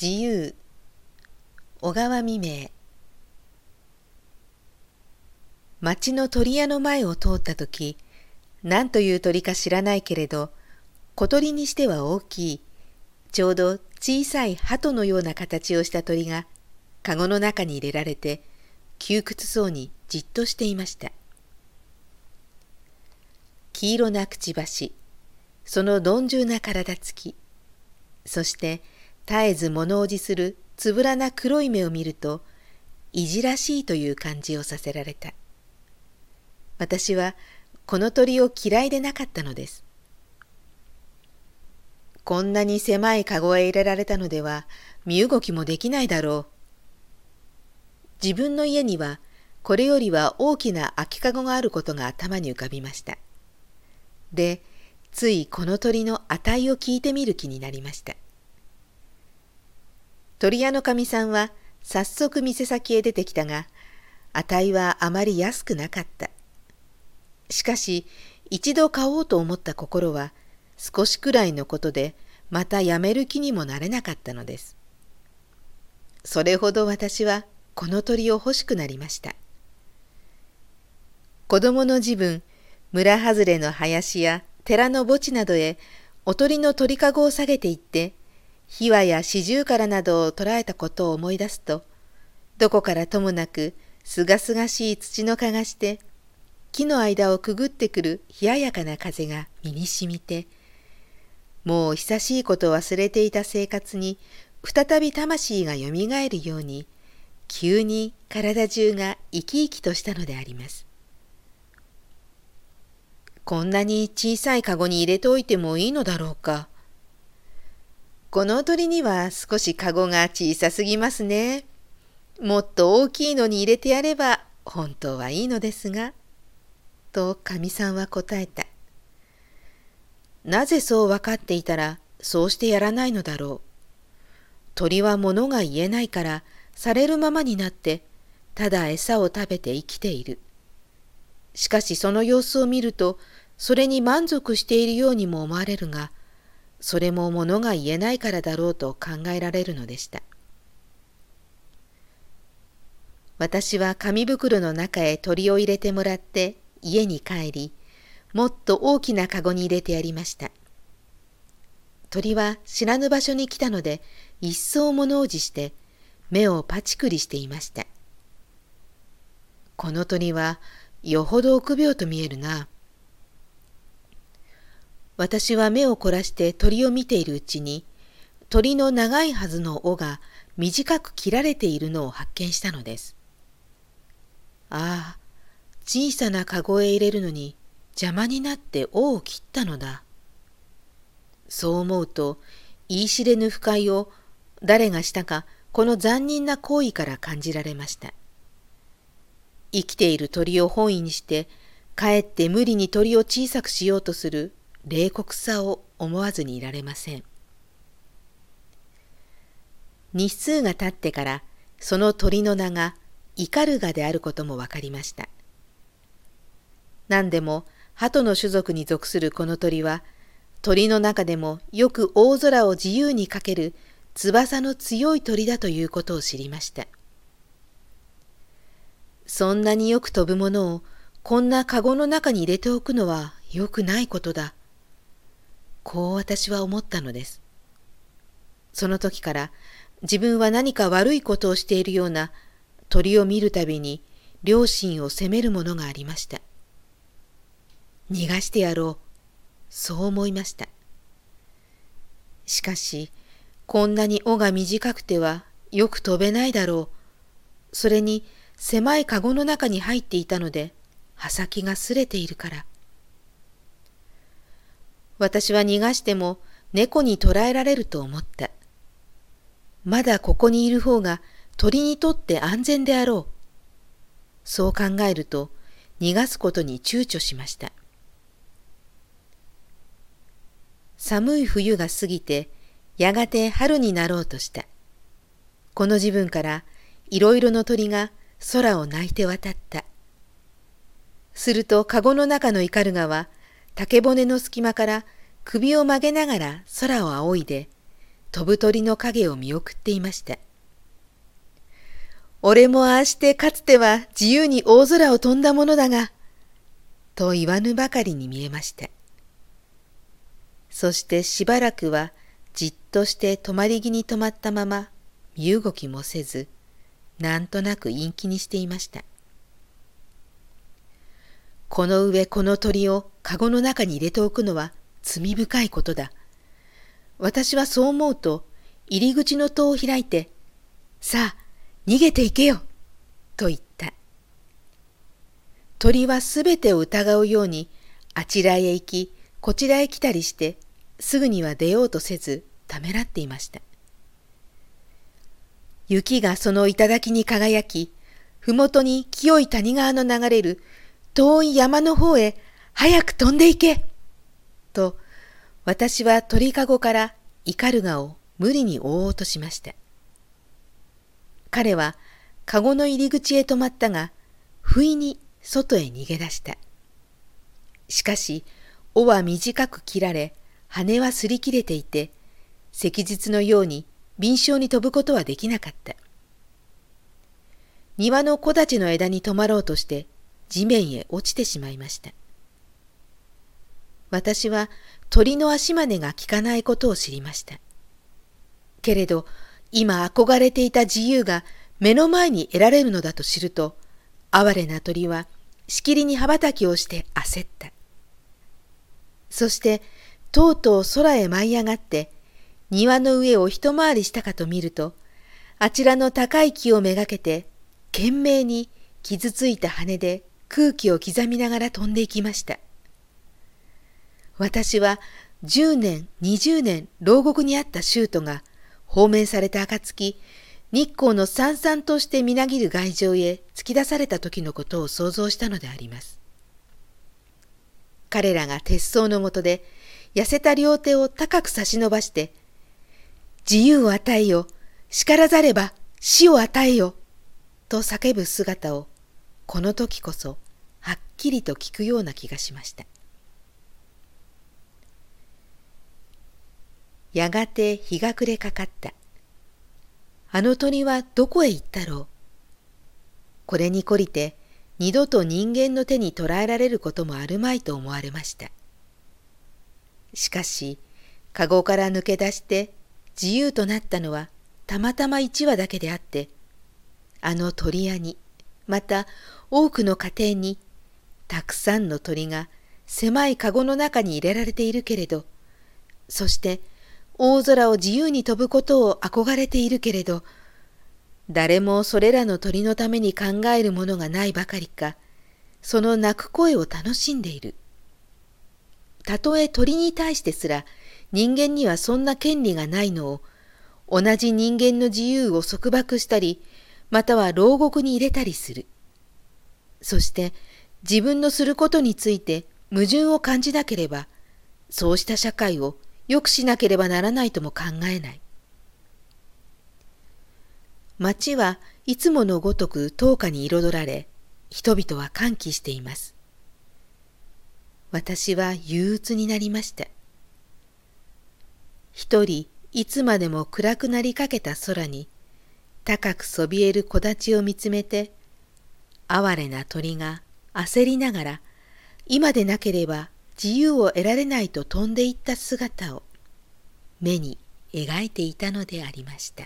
自由。小川未明。町の鳥屋の前を通った時何という鳥か知らないけれど小鳥にしては大きい。ちょうど小さい鳩のような形をした鳥がかごの中に入れられて窮屈そうにじっとしていました。黄色なくちばしその鈍重な体つきそして絶えず物おじするつぶらな黒い目を見るといじらしいという感じをさせられた。私はこの鳥を嫌いでなかったのです。こんなに狭いかごへ入れられたのでは身動きもできないだろう。自分の家にはこれよりは大きな空きかごがあることが頭に浮かびました。でついこの鳥の値を聞いてみる気になりました。鳥屋のかみさんは早速店先へ出てきたが、値はあまり安くなかった。しかし、一度買おうと思った心は、少しくらいのことで、またやめる気にもなれなかったのです。それほど私はこの鳥を欲しくなりました。子供の自分、村外れの林や寺の墓地などへおとりの鳥かごを下げていって、秘話や四十からなどを捉えたことを思い出すと、どこからともなくすがすがしい土の蚊がして、木の間をくぐってくる冷ややかな風が身にしみて、もう久しいことを忘れていた生活に再び魂がよみがえるように、急に体中が生き生きとしたのであります。こんなに小さいかごに入れておいてもいいのだろうか。この鳥には少しカゴが小さすぎますね。もっと大きいのに入れてやれば本当はいいのですが。とかみさんは答えた。なぜそう分かっていたらそうしてやらないのだろう。鳥は物が言えないからされるままになってただ餌を食べて生きている。しかしその様子を見るとそれに満足しているようにも思われるがそれも物が言えないからだろうと考えられるのでした。私は紙袋の中へ鳥を入れてもらって家に帰り、もっと大きなかごに入れてやりました。鳥は知らぬ場所に来たので、一層物おじして目をパチクリしていました。この鳥はよほど臆病と見えるな。私は目を凝らして鳥を見ているうちに、鳥の長いはずの尾が短く切られているのを発見したのです。ああ、小さなかごへ入れるのに邪魔になって尾を切ったのだ。そう思うと、言い知れぬ不快を誰がしたかこの残忍な行為から感じられました。生きている鳥を本意にして、かえって無理に鳥を小さくしようとする冷酷さを思わずにいられません。日数が経ってからその鳥の名がイカルガであることも分かりました。何でも鳩の種族に属するこの鳥は鳥の中でもよく大空を自由にかける翼の強い鳥だということを知りました。そんなによく飛ぶものをこんなカゴの中に入れておくのはよくないことだ。こう私は思ったのです。その時から自分は何か悪いことをしているような鳥を見るたびに両親を責めるものがありました。逃がしてやろう。そう思いました。しかし、こんなに尾が短くてはよく飛べないだろう。それに狭いかごの中に入っていたので、刃先がすれているから。私は逃がしても猫に捕らえられると思った。まだここにいる方が鳥にとって安全であろう。そう考えると逃がすことに躊躇しました。寒い冬が過ぎてやがて春になろうとした。この自分からいろいろの鳥が空を鳴いて渡った。するとかごの中のイカルガは竹骨の隙間から首を曲げながら空を仰いで、飛ぶ鳥の影を見送っていました。俺もああしてかつては自由に大空を飛んだものだが、と言わぬばかりに見えました。そしてしばらくはじっとして止まり木に止まったまま身動きもせず、なんとなく陰気にしていました。この上この鳥をかごの中に入れておくのは罪深いことだ。私はそう思うと入り口の戸を開いて、さあ逃げていけよと言った。鳥はすべてを疑うようにあちらへ行きこちらへ来たりしてすぐには出ようとせずためらっていました。雪がその頂に輝き、ふもとに清い谷川の流れる遠い山の方へ早く飛んでいけと、私は鳥かごからイカルガを無理に追おうとしました。彼はかごの入り口へ止まったが、不意に外へ逃げ出した。しかし、尾は短く切られ、羽は擦り切れていて、石日のように敏捷に飛ぶことはできなかった。庭の木立の枝に止まろうとして地面へ落ちてしまいました。私は鳥の足真似が効かないことを知りました。けれど今憧れていた自由が目の前に得られるのだと知ると哀れな鳥はしきりに羽ばたきをして焦った。そしてとうとう空へ舞い上がって庭の上を一回りしたかと見ると、あちらの高い木をめがけて、懸命に傷ついた羽で空気を刻みながら飛んでいきました。私は10年、20年牢獄にあったシュートが放免された暁、日光のさんさんとしてみなぎる外場へ突き出された時のことを想像したのであります。彼らが鉄層のもとで痩せた両手を高く差し伸ばして自由を与えよ、叱らざれば死を与えよ、と叫ぶ姿を、この時こそはっきりと聞くような気がしました。やがて日が暮れかかった。あの鳥はどこへ行ったろう。これに懲りて二度と人間の手に捕らえられることもあるまいと思われました。しかし、かごから抜け出して自由となったのはたまたま一羽だけであって、あの鳥屋に、また多くの家庭に、たくさんの鳥が狭いかごの中に入れられているけれど、そして大空を自由に飛ぶことを憧れているけれど、誰もそれらの鳥のために考えるものがないばかりか、その鳴く声を楽しんでいる。たとえ鳥に対してすら人間にはそんな権利がないのを、同じ人間の自由を束縛したり、または牢獄に入れたりする。そして自分のすることについて矛盾を感じなければ、そうした社会を良くしなければならないとも考えない。街はいつものごとく灯火に彩られ、人々は歓喜しています。私は憂鬱になりました。一人いつまでも暗くなりかけた空に高くそびえる木立を見つめて哀れな鳥が焦りながら今でなければ自由を得られないと飛んでいった姿を目に描いていたのでありました。